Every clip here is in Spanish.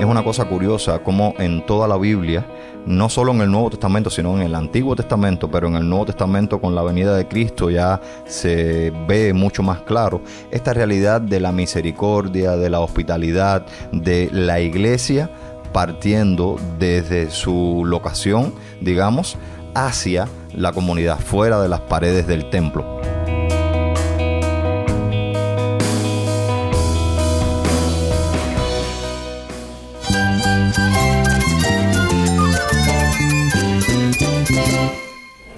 Es una cosa curiosa como en toda la Biblia, no solo en el Nuevo Testamento, sino en el Antiguo Testamento, pero en el Nuevo Testamento con la venida de Cristo ya se ve mucho más claro esta realidad de la misericordia, de la hospitalidad, de la iglesia partiendo desde su locación, digamos, hacia la comunidad, fuera de las paredes del templo.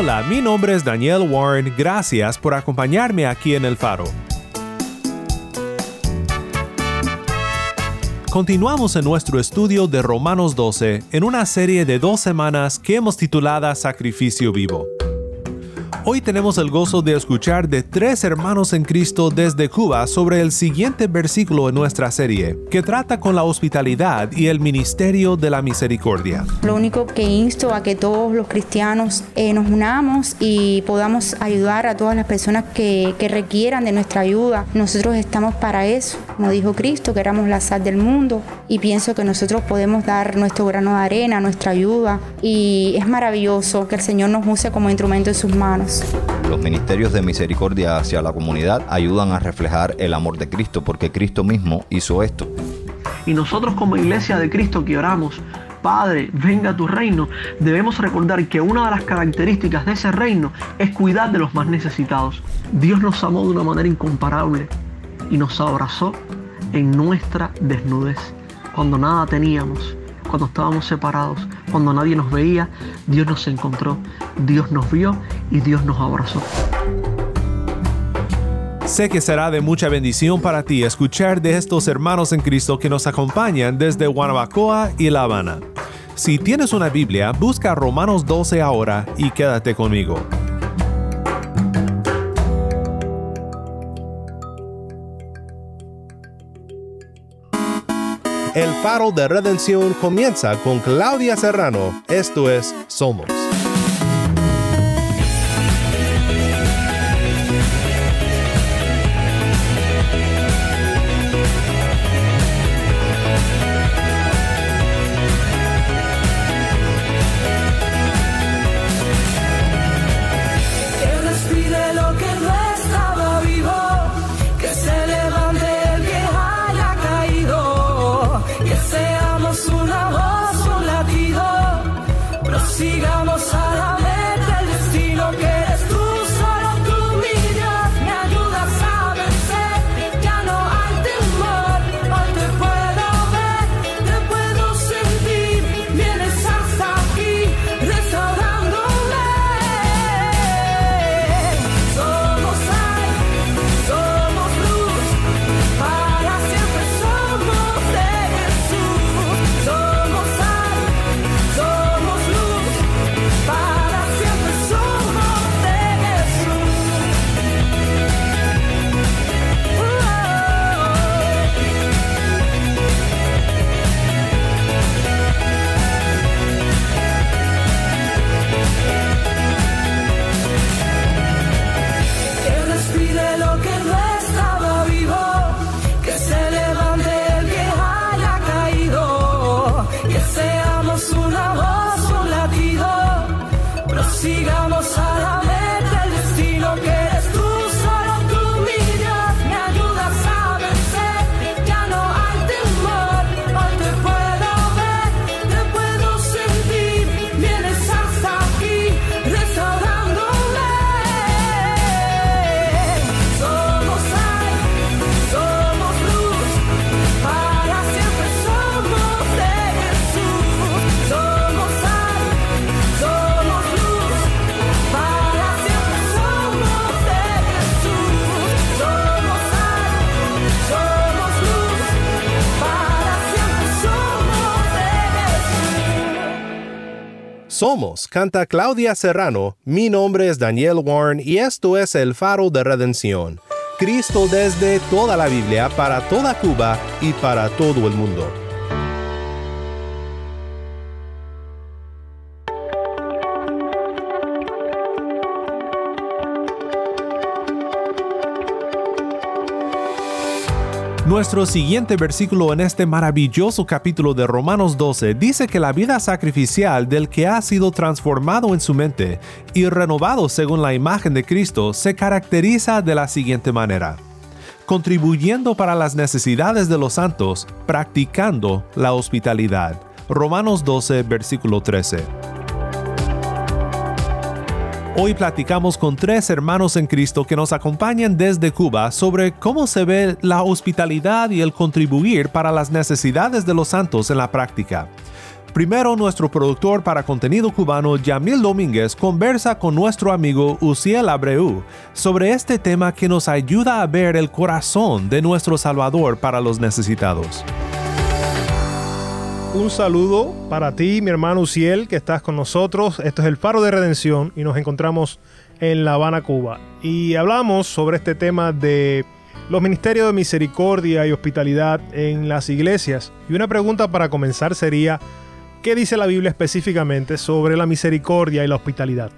Hola, mi nombre es Daniel Warren. Gracias por acompañarme aquí en El Faro. Continuamos en nuestro estudio de Romanos 12 en una serie de dos semanas que hemos titulada Sacrificio Vivo. Hoy tenemos el gozo de escuchar de tres hermanos en Cristo desde Cuba sobre el siguiente versículo en nuestra serie, que trata con la hospitalidad y el ministerio de la misericordia. Lo único que insto a que todos los cristianos eh, nos unamos y podamos ayudar a todas las personas que, requieran de nuestra ayuda. Nosotros estamos para eso. Nos dijo Cristo que éramos la sal del mundo y pienso que nosotros podemos dar nuestro grano de arena, nuestra ayuda y es maravilloso que el Señor nos use como instrumento en sus manos. Los ministerios de misericordia hacia la comunidad ayudan a reflejar el amor de Cristo porque Cristo mismo hizo esto. Y nosotros como iglesia de Cristo que oramos, Padre, venga tu reino, debemos recordar que una de las características de ese reino es cuidar de los más necesitados. Dios nos amó de una manera incomparable y nos abrazó en nuestra desnudez, cuando nada teníamos, cuando estábamos separados, cuando nadie nos veía, Dios nos encontró, Dios nos vio y Dios nos abrazó. Sé que será de mucha bendición para ti escuchar de estos hermanos en Cristo que nos acompañan desde Guanabacoa y La Habana. Si tienes una Biblia, busca Romanos 12 ahora y quédate conmigo. El faro de redención comienza con Claudia Serrano. Esto es Somos. sigamos Somos, canta Claudia Serrano, mi nombre es Daniel Warren y esto es el faro de redención. Cristo desde toda la Biblia, para toda Cuba y para todo el mundo. Nuestro siguiente versículo en este maravilloso capítulo de Romanos 12 dice que la vida sacrificial del que ha sido transformado en su mente y renovado según la imagen de Cristo se caracteriza de la siguiente manera. Contribuyendo para las necesidades de los santos, practicando la hospitalidad. Romanos 12, versículo 13. Hoy platicamos con tres hermanos en Cristo que nos acompañan desde Cuba sobre cómo se ve la hospitalidad y el contribuir para las necesidades de los santos en la práctica. Primero, nuestro productor para contenido cubano, Yamil Domínguez, conversa con nuestro amigo Uciel Abreu sobre este tema que nos ayuda a ver el corazón de nuestro Salvador para los necesitados. Un saludo para ti, mi hermano Uciel, que estás con nosotros. Esto es el Faro de Redención y nos encontramos en La Habana, Cuba. Y hablamos sobre este tema de los ministerios de misericordia y hospitalidad en las iglesias. Y una pregunta para comenzar sería, ¿qué dice la Biblia específicamente sobre la misericordia y la hospitalidad?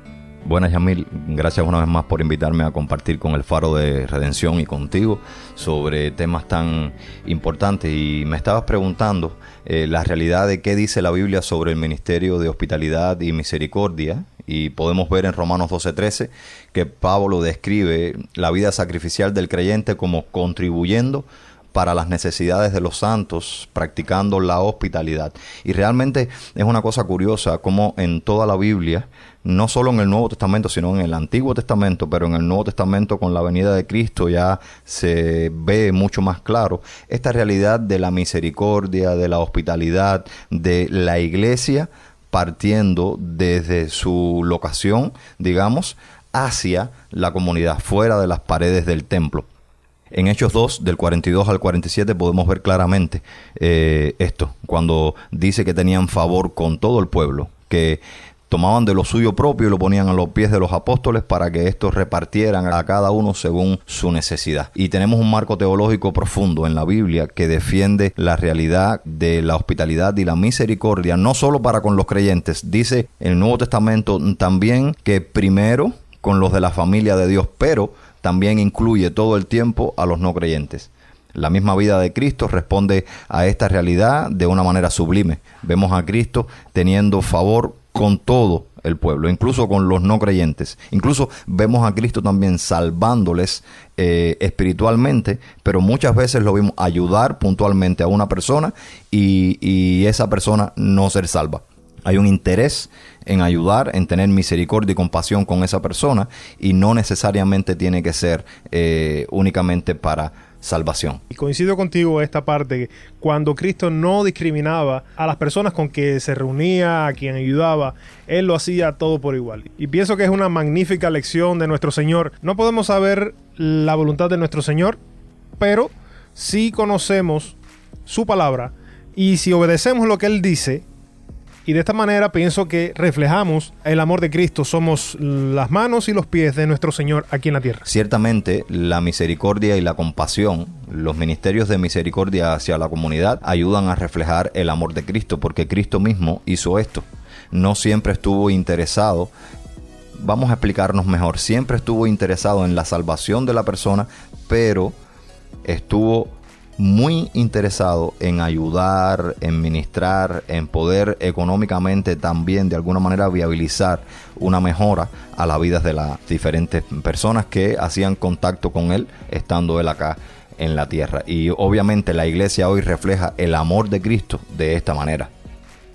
Buenas Yamil, gracias una vez más por invitarme a compartir con el Faro de Redención y contigo sobre temas tan importantes. Y me estabas preguntando eh, la realidad de qué dice la Biblia sobre el ministerio de hospitalidad y misericordia. Y podemos ver en Romanos 12:13 que Pablo describe la vida sacrificial del creyente como contribuyendo para las necesidades de los santos, practicando la hospitalidad. Y realmente es una cosa curiosa como en toda la Biblia, no solo en el Nuevo Testamento, sino en el Antiguo Testamento, pero en el Nuevo Testamento con la venida de Cristo ya se ve mucho más claro esta realidad de la misericordia, de la hospitalidad, de la iglesia partiendo desde su locación, digamos, hacia la comunidad, fuera de las paredes del templo. En Hechos 2, del 42 al 47, podemos ver claramente eh, esto, cuando dice que tenían favor con todo el pueblo, que tomaban de lo suyo propio y lo ponían a los pies de los apóstoles para que estos repartieran a cada uno según su necesidad. Y tenemos un marco teológico profundo en la Biblia que defiende la realidad de la hospitalidad y la misericordia, no solo para con los creyentes. Dice el Nuevo Testamento también que primero con los de la familia de Dios, pero también incluye todo el tiempo a los no creyentes. La misma vida de Cristo responde a esta realidad de una manera sublime. Vemos a Cristo teniendo favor con todo el pueblo, incluso con los no creyentes. Incluso vemos a Cristo también salvándoles eh, espiritualmente, pero muchas veces lo vimos ayudar puntualmente a una persona y, y esa persona no ser salva. Hay un interés en ayudar, en tener misericordia y compasión con esa persona y no necesariamente tiene que ser eh, únicamente para salvación. Y coincido contigo esta parte, cuando Cristo no discriminaba a las personas con que se reunía, a quien ayudaba, Él lo hacía todo por igual. Y pienso que es una magnífica lección de nuestro Señor. No podemos saber la voluntad de nuestro Señor, pero sí conocemos su palabra y si obedecemos lo que Él dice, y de esta manera pienso que reflejamos el amor de Cristo. Somos las manos y los pies de nuestro Señor aquí en la tierra. Ciertamente, la misericordia y la compasión, los ministerios de misericordia hacia la comunidad, ayudan a reflejar el amor de Cristo, porque Cristo mismo hizo esto. No siempre estuvo interesado vamos a explicarnos mejor. Siempre estuvo interesado en la salvación de la persona, pero estuvo muy interesado en ayudar, en ministrar, en poder económicamente también de alguna manera viabilizar una mejora a las vidas de las diferentes personas que hacían contacto con él estando él acá en la tierra. Y obviamente la iglesia hoy refleja el amor de Cristo de esta manera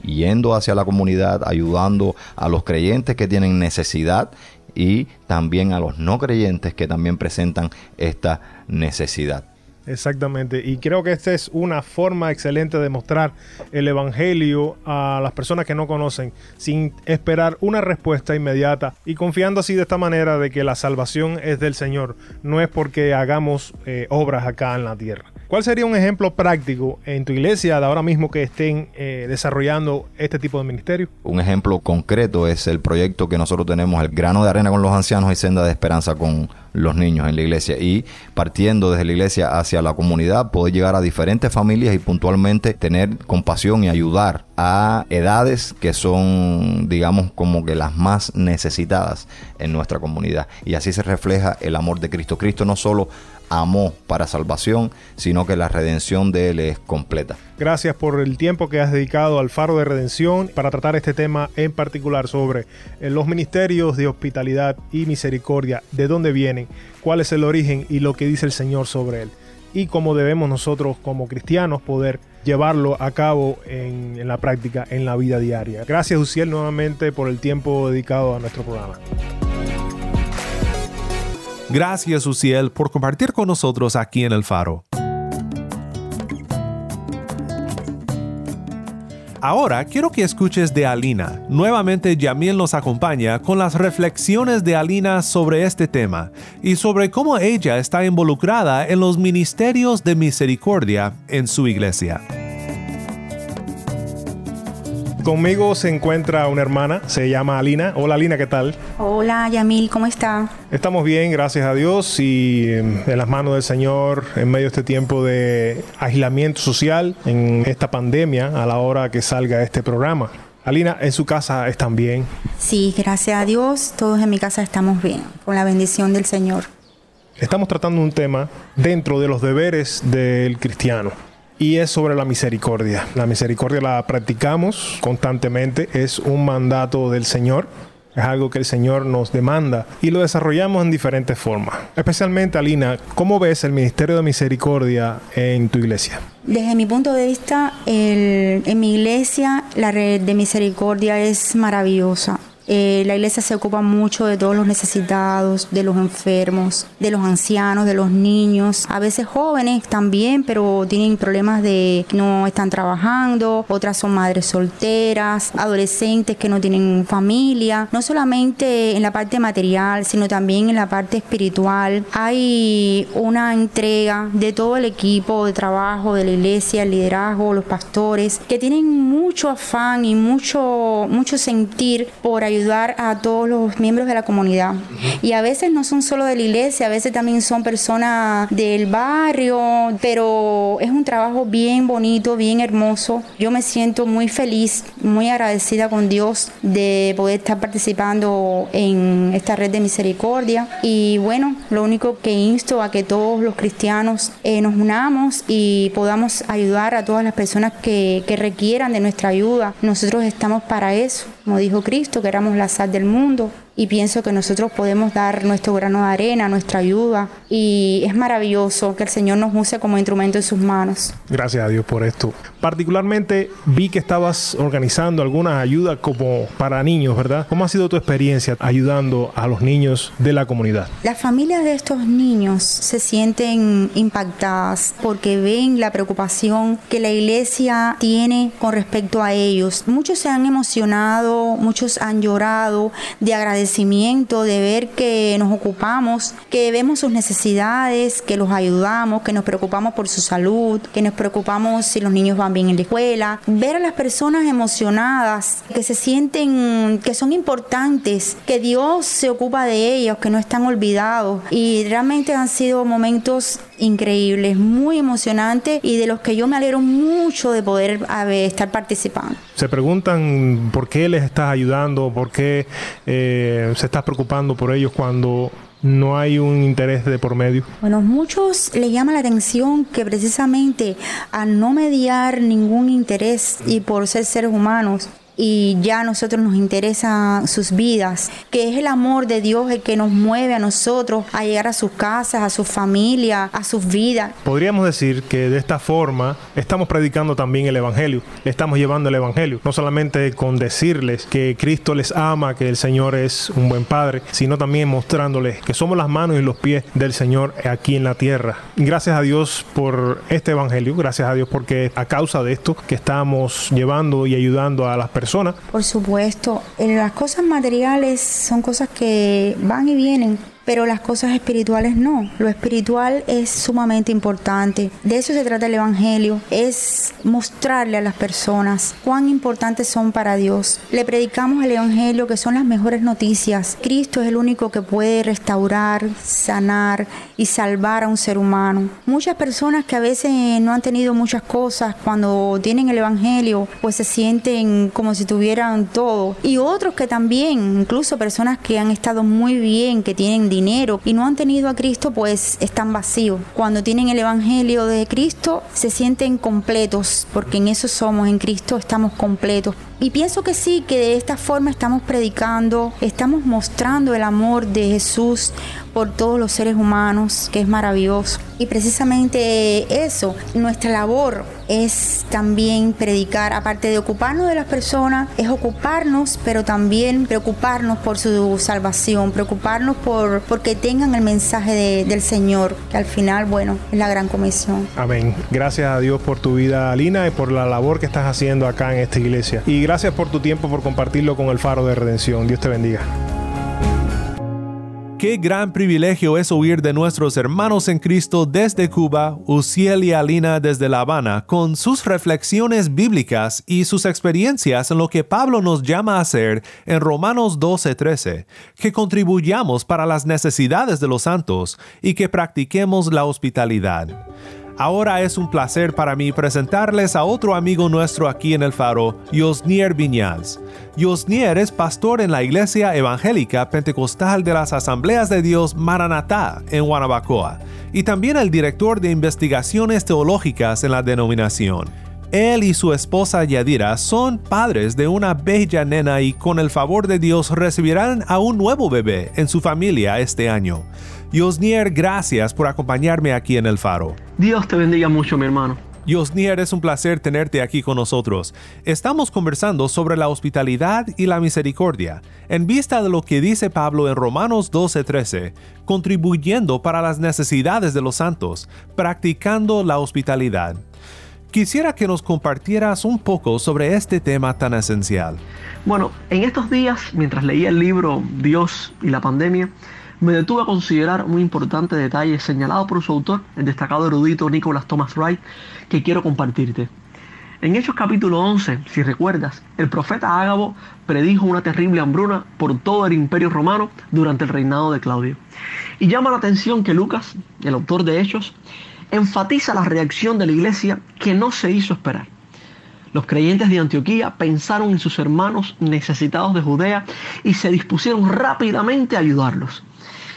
yendo hacia la comunidad, ayudando a los creyentes que tienen necesidad y también a los no creyentes que también presentan esta necesidad. Exactamente, y creo que esta es una forma excelente de mostrar el Evangelio a las personas que no conocen, sin esperar una respuesta inmediata y confiando así de esta manera de que la salvación es del Señor, no es porque hagamos eh, obras acá en la tierra. ¿Cuál sería un ejemplo práctico en tu iglesia de ahora mismo que estén eh, desarrollando este tipo de ministerio? Un ejemplo concreto es el proyecto que nosotros tenemos, el grano de arena con los ancianos y senda de esperanza con los niños en la iglesia. Y partiendo desde la iglesia hacia la comunidad, poder llegar a diferentes familias y puntualmente tener compasión y ayudar a edades que son, digamos, como que las más necesitadas en nuestra comunidad. Y así se refleja el amor de Cristo. Cristo no solo amó para salvación, sino que la redención de Él es completa. Gracias por el tiempo que has dedicado al Faro de Redención para tratar este tema en particular sobre eh, los ministerios de hospitalidad y misericordia, de dónde vienen, cuál es el origen y lo que dice el Señor sobre él. Y cómo debemos nosotros como cristianos poder llevarlo a cabo en, la práctica, en la vida diaria. Gracias, Uciel, nuevamente por el tiempo dedicado a nuestro programa. Gracias, Uciel, por compartir con nosotros aquí en El Faro. Ahora quiero que escuches de Alina. Nuevamente Yamiel nos acompaña con las reflexiones de Alina sobre este tema y sobre cómo ella está involucrada en los ministerios de misericordia en su iglesia. Conmigo se encuentra una hermana, se llama Alina. Hola Alina, ¿qué tal? Hola Yamil, ¿cómo está? Estamos bien, gracias a Dios y em, en las manos del Señor en medio de este tiempo de aislamiento social, en esta pandemia, a la hora que salga este programa. Alina, ¿en su casa están bien? Sí, gracias a Dios, todos en mi casa estamos bien, con la bendición del Señor. Estamos tratando un tema dentro de los deberes del cristiano y es sobre la misericordia. La misericordia la practicamos constantemente, es un mandato del Señor. Es algo que el Señor nos demanda y lo desarrollamos en diferentes formas. Especialmente, Alina, ¿cómo ves el Ministerio de Misericordia en tu iglesia? Desde mi punto de vista, el, en mi iglesia la red de misericordia es maravillosa. Eh, la iglesia se ocupa mucho de todos los necesitados, de los enfermos, de los ancianos, de los niños, a veces jóvenes también, pero tienen problemas de no están trabajando, otras son madres solteras, adolescentes que no tienen familia, no solamente en la parte material, sino también en la parte espiritual. Hay una entrega de todo el equipo de trabajo de la iglesia, el liderazgo, los pastores, que tienen mucho afán y mucho, mucho sentir por ayudar ayudar a todos los miembros de la comunidad. Y a veces no son solo de la iglesia, a veces también son personas del barrio, pero es un trabajo bien bonito, bien hermoso. Yo me siento muy feliz, muy agradecida con Dios de poder estar participando en esta red de misericordia. Y bueno, lo único que insto a que todos los cristianos eh, nos unamos y podamos ayudar a todas las personas que, que requieran de nuestra ayuda. Nosotros estamos para eso, como dijo Cristo, que éramos la sal del mundo y pienso que nosotros podemos dar nuestro grano de arena, nuestra ayuda y es maravilloso que el Señor nos use como instrumento en sus manos. Gracias a Dios por esto. Particularmente vi que estabas organizando algunas ayudas como para niños, ¿verdad? ¿Cómo ha sido tu experiencia ayudando a los niños de la comunidad? Las familias de estos niños se sienten impactadas porque ven la preocupación que la iglesia tiene con respecto a ellos. Muchos se han emocionado, muchos han llorado de agradecimiento de ver que nos ocupamos, que vemos sus necesidades, que los ayudamos, que nos preocupamos por su salud, que nos preocupamos si los niños van bien en la escuela. Ver a las personas emocionadas, que se sienten que son importantes, que Dios se ocupa de ellos, que no están olvidados. Y realmente han sido momentos increíbles, muy emocionantes y de los que yo me alegro mucho de poder estar participando. Se preguntan por qué les estás ayudando, por qué eh, se estás preocupando por ellos cuando no hay un interés de por medio? Bueno, muchos les llama la atención que precisamente al no mediar ningún interés y por ser seres humanos, y ya a nosotros nos interesa sus vidas, que es el amor de Dios el que nos mueve a nosotros a llegar a sus casas, a su familia, a sus vidas. Podríamos decir que de esta forma estamos predicando también el Evangelio, le estamos llevando el Evangelio, no solamente con decirles que Cristo les ama, que el Señor es un buen Padre, sino también mostrándoles que somos las manos y los pies del Señor aquí en la tierra. Gracias a Dios por este Evangelio, gracias a Dios porque a causa de esto que estamos llevando y ayudando a las personas, por supuesto, las cosas materiales son cosas que van y vienen, pero las cosas espirituales no. Lo espiritual es sumamente importante. De eso se trata el Evangelio, es mostrarle a las personas cuán importantes son para Dios. Le predicamos el Evangelio que son las mejores noticias. Cristo es el único que puede restaurar, sanar y salvar a un ser humano. Muchas personas que a veces no han tenido muchas cosas, cuando tienen el Evangelio, pues se sienten como si tuvieran todo. Y otros que también, incluso personas que han estado muy bien, que tienen dinero y no han tenido a Cristo, pues están vacíos. Cuando tienen el Evangelio de Cristo, se sienten completos, porque en eso somos, en Cristo estamos completos. Y pienso que sí, que de esta forma estamos predicando, estamos mostrando el amor de Jesús por todos los seres humanos, que es maravilloso. Y precisamente eso, nuestra labor es también predicar, aparte de ocuparnos de las personas, es ocuparnos, pero también preocuparnos por su salvación, preocuparnos por porque tengan el mensaje del Señor, que al final, bueno, es la gran comisión. Amén. Gracias a Dios por tu vida, Alina, y por la labor que estás haciendo acá en esta iglesia. Y gracias por tu tiempo, por compartirlo con el Faro de Redención. Dios te bendiga. Qué gran privilegio es oír de nuestros hermanos en Cristo desde Cuba, Uciel y Alina desde La Habana, con sus reflexiones bíblicas y sus experiencias en lo que Pablo nos llama a hacer en Romanos 12:13, que contribuyamos para las necesidades de los santos y que practiquemos la hospitalidad. Ahora es un placer para mí presentarles a otro amigo nuestro aquí en el Faro, Yosnier Viñaz. Yosnier es pastor en la Iglesia Evangélica Pentecostal de las Asambleas de Dios Maranatá en Guanabacoa y también el director de investigaciones teológicas en la denominación. Él y su esposa Yadira son padres de una bella nena y con el favor de Dios recibirán a un nuevo bebé en su familia este año. Yosnier, gracias por acompañarme aquí en el Faro. Dios te bendiga mucho, mi hermano. Yosnier, es un placer tenerte aquí con nosotros. Estamos conversando sobre la hospitalidad y la misericordia, en vista de lo que dice Pablo en Romanos 12:13, contribuyendo para las necesidades de los santos, practicando la hospitalidad. Quisiera que nos compartieras un poco sobre este tema tan esencial. Bueno, en estos días, mientras leía el libro Dios y la pandemia, me detuve a considerar un importante detalle señalado por su autor, el destacado erudito Nicholas Thomas Wright, que quiero compartirte. En Hechos capítulo 11, si recuerdas, el profeta Ágabo predijo una terrible hambruna por todo el imperio romano durante el reinado de Claudio. Y llama la atención que Lucas, el autor de Hechos, enfatiza la reacción de la iglesia que no se hizo esperar. Los creyentes de Antioquía pensaron en sus hermanos necesitados de Judea y se dispusieron rápidamente a ayudarlos.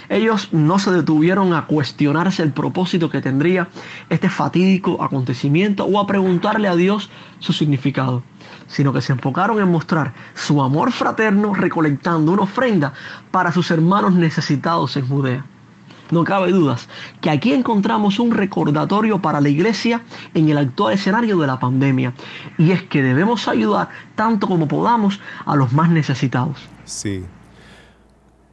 Ellos no se detuvieron a cuestionarse el propósito que tendría este fatídico acontecimiento o a preguntarle a Dios su significado, sino que se enfocaron en mostrar su amor fraterno recolectando una ofrenda para sus hermanos necesitados en Judea. No cabe dudas que aquí encontramos un recordatorio para la iglesia en el actual escenario de la pandemia. Y es que debemos ayudar tanto como podamos a los más necesitados. Sí,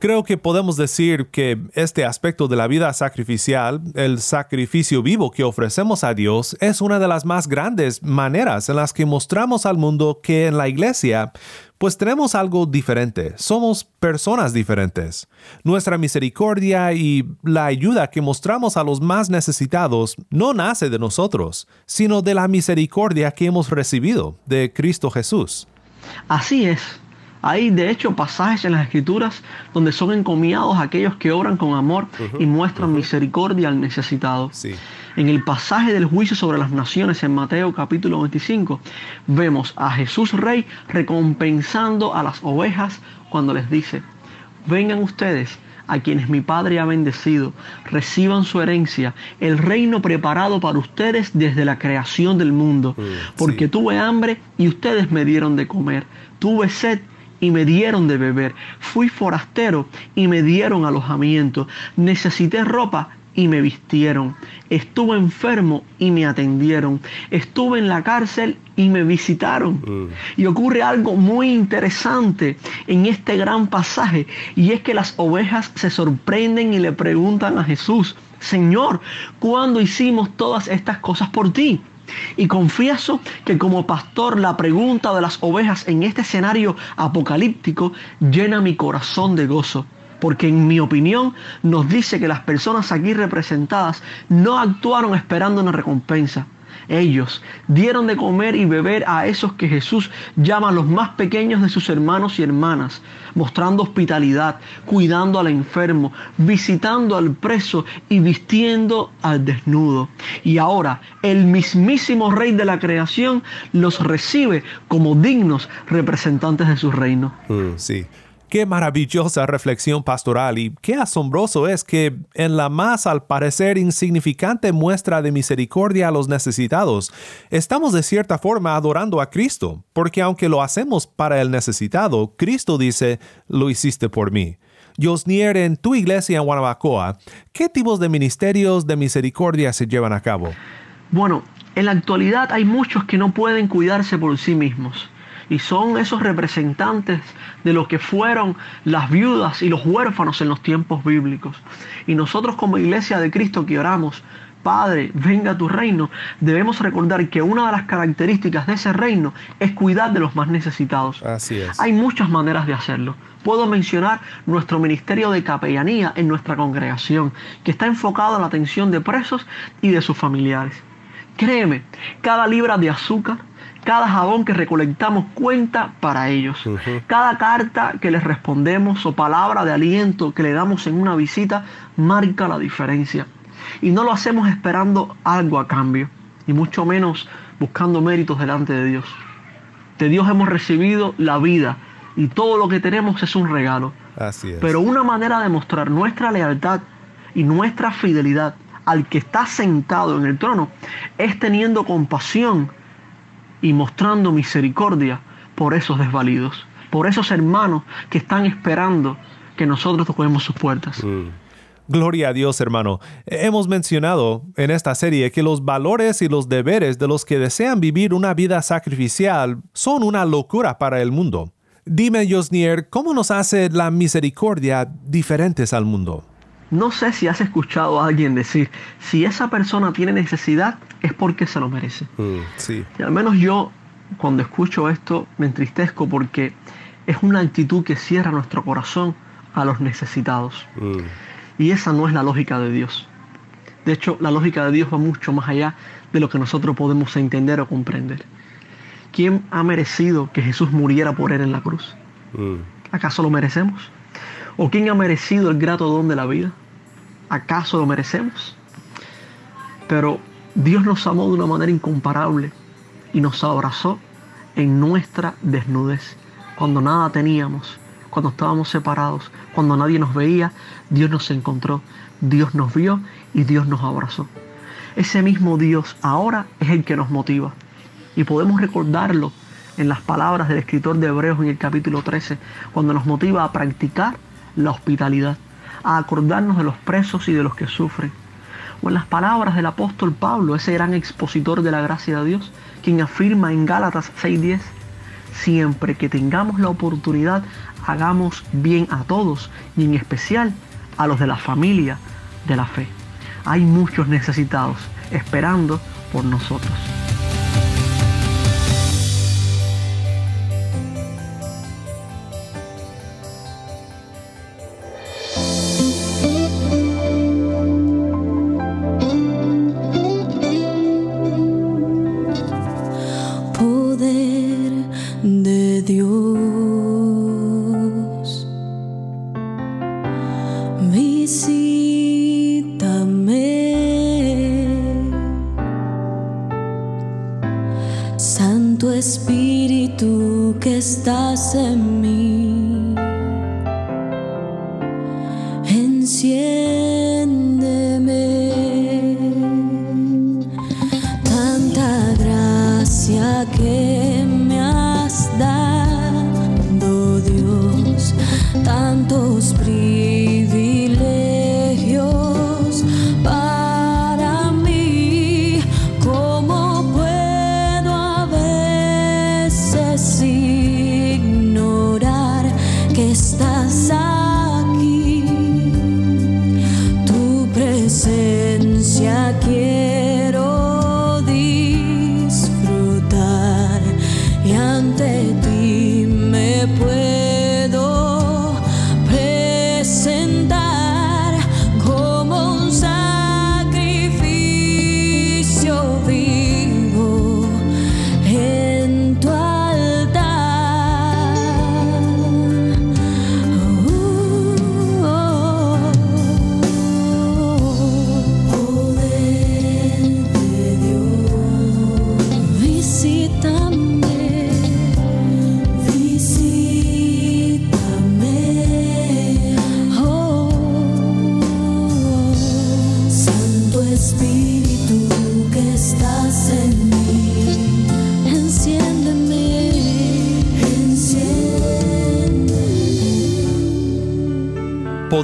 creo que podemos decir que este aspecto de la vida sacrificial, el sacrificio vivo que ofrecemos a Dios, es una de las más grandes maneras en las que mostramos al mundo que en la iglesia pues tenemos algo diferente, somos personas diferentes. Nuestra misericordia y la ayuda que mostramos a los más necesitados no nace de nosotros, sino de la misericordia que hemos recibido de Cristo Jesús. Así es. Hay de hecho pasajes en las escrituras donde son encomiados aquellos que obran con amor y muestran misericordia al necesitado. En el pasaje del juicio sobre las naciones en Mateo capítulo 25 vemos a Jesús Rey recompensando a las ovejas cuando les dice, vengan ustedes a quienes mi Padre ha bendecido, reciban su herencia, el reino preparado para ustedes desde la creación del mundo, mm, porque tuve hambre y ustedes me dieron de comer, tuve sed y me dieron de beber. Fui forastero y me dieron alojamiento. Necesité ropa y me vistieron. Estuve enfermo y me atendieron. Estuve en la cárcel y me visitaron. Mm. Y ocurre algo muy interesante en este gran pasaje y es que las ovejas se sorprenden y le preguntan a Jesús, Señor, ¿cuándo hicimos todas estas cosas por ti? Y confieso que como pastor la pregunta de las ovejas en este escenario apocalíptico llena mi corazón de gozo porque en mi opinión nos dice que las personas aquí representadas no actuaron esperando una recompensa. Ellos dieron de comer y beber a esos que Jesús llama los más pequeños de sus hermanos y hermanas, mostrando hospitalidad, cuidando al enfermo, visitando al preso y vistiendo al desnudo. Y ahora el mismísimo Rey de la creación los recibe como dignos representantes de su reino. Mm, sí. Qué maravillosa reflexión pastoral y qué asombroso es que en la más al parecer insignificante muestra de misericordia a los necesitados, estamos de cierta forma adorando a Cristo, porque aunque lo hacemos para el necesitado, Cristo dice, lo hiciste por mí. Josnier, en tu iglesia en Guanabacoa, ¿qué tipos de ministerios de misericordia se llevan a cabo? Bueno, en la actualidad hay muchos que no pueden cuidarse por sí mismos y son esos representantes de lo que fueron las viudas y los huérfanos en los tiempos bíblicos. Y nosotros como iglesia de Cristo que oramos, Padre, venga a tu reino, debemos recordar que una de las características de ese reino es cuidar de los más necesitados. Así es. Hay muchas maneras de hacerlo. Puedo mencionar nuestro ministerio de capellanía en nuestra congregación, que está enfocado en la atención de presos y de sus familiares. Créeme, cada libra de azúcar, cada jabón que recolectamos cuenta para ellos. Cada carta que les respondemos o palabra de aliento que le damos en una visita marca la diferencia. Y no lo hacemos esperando algo a cambio, y mucho menos buscando méritos delante de Dios. De Dios hemos recibido la vida y todo lo que tenemos es un regalo. Así es. Pero una manera de mostrar nuestra lealtad y nuestra fidelidad al que está sentado en el trono es teniendo compasión y mostrando misericordia por esos desvalidos, por esos hermanos que están esperando que nosotros toquemos sus puertas. Mm. Gloria a Dios, hermano. Hemos mencionado en esta serie que los valores y los deberes de los que desean vivir una vida sacrificial son una locura para el mundo. Dime, Josnier, ¿cómo nos hace la misericordia diferentes al mundo? No sé si has escuchado a alguien decir, si esa persona tiene necesidad es porque se lo merece. Mm, sí. Y al menos yo, cuando escucho esto, me entristezco porque es una actitud que cierra nuestro corazón a los necesitados. Mm. Y esa no es la lógica de Dios. De hecho, la lógica de Dios va mucho más allá de lo que nosotros podemos entender o comprender. ¿Quién ha merecido que Jesús muriera por él en la cruz? Mm. ¿Acaso lo merecemos? ¿O quién ha merecido el grato don de la vida? ¿Acaso lo merecemos? Pero Dios nos amó de una manera incomparable y nos abrazó en nuestra desnudez. Cuando nada teníamos, cuando estábamos separados, cuando nadie nos veía, Dios nos encontró, Dios nos vio y Dios nos abrazó. Ese mismo Dios ahora es el que nos motiva y podemos recordarlo en las palabras del escritor de Hebreos en el capítulo 13, cuando nos motiva a practicar la hospitalidad, a acordarnos de los presos y de los que sufren. O en las palabras del apóstol Pablo, ese gran expositor de la gracia de Dios, quien afirma en Gálatas 6:10, siempre que tengamos la oportunidad, hagamos bien a todos y en especial a los de la familia de la fe. Hay muchos necesitados esperando por nosotros. os brilhos.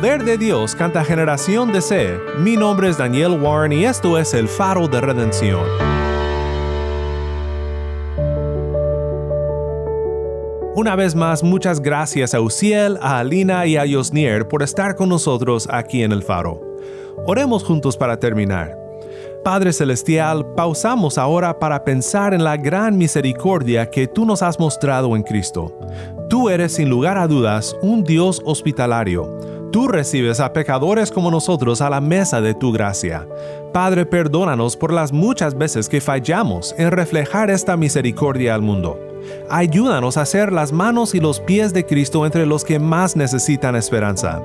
Poder de Dios canta Generación de C. Mi nombre es Daniel Warren y esto es el faro de redención. Una vez más, muchas gracias a Uciel, a Alina y a Yosnier por estar con nosotros aquí en el faro. Oremos juntos para terminar. Padre Celestial, pausamos ahora para pensar en la gran misericordia que tú nos has mostrado en Cristo. Tú eres sin lugar a dudas un Dios hospitalario. Tú recibes a pecadores como nosotros a la mesa de tu gracia. Padre, perdónanos por las muchas veces que fallamos en reflejar esta misericordia al mundo. Ayúdanos a ser las manos y los pies de Cristo entre los que más necesitan esperanza.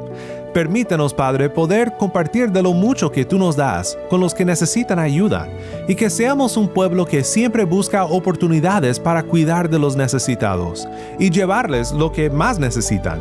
Permítenos, Padre, poder compartir de lo mucho que tú nos das con los que necesitan ayuda y que seamos un pueblo que siempre busca oportunidades para cuidar de los necesitados y llevarles lo que más necesitan,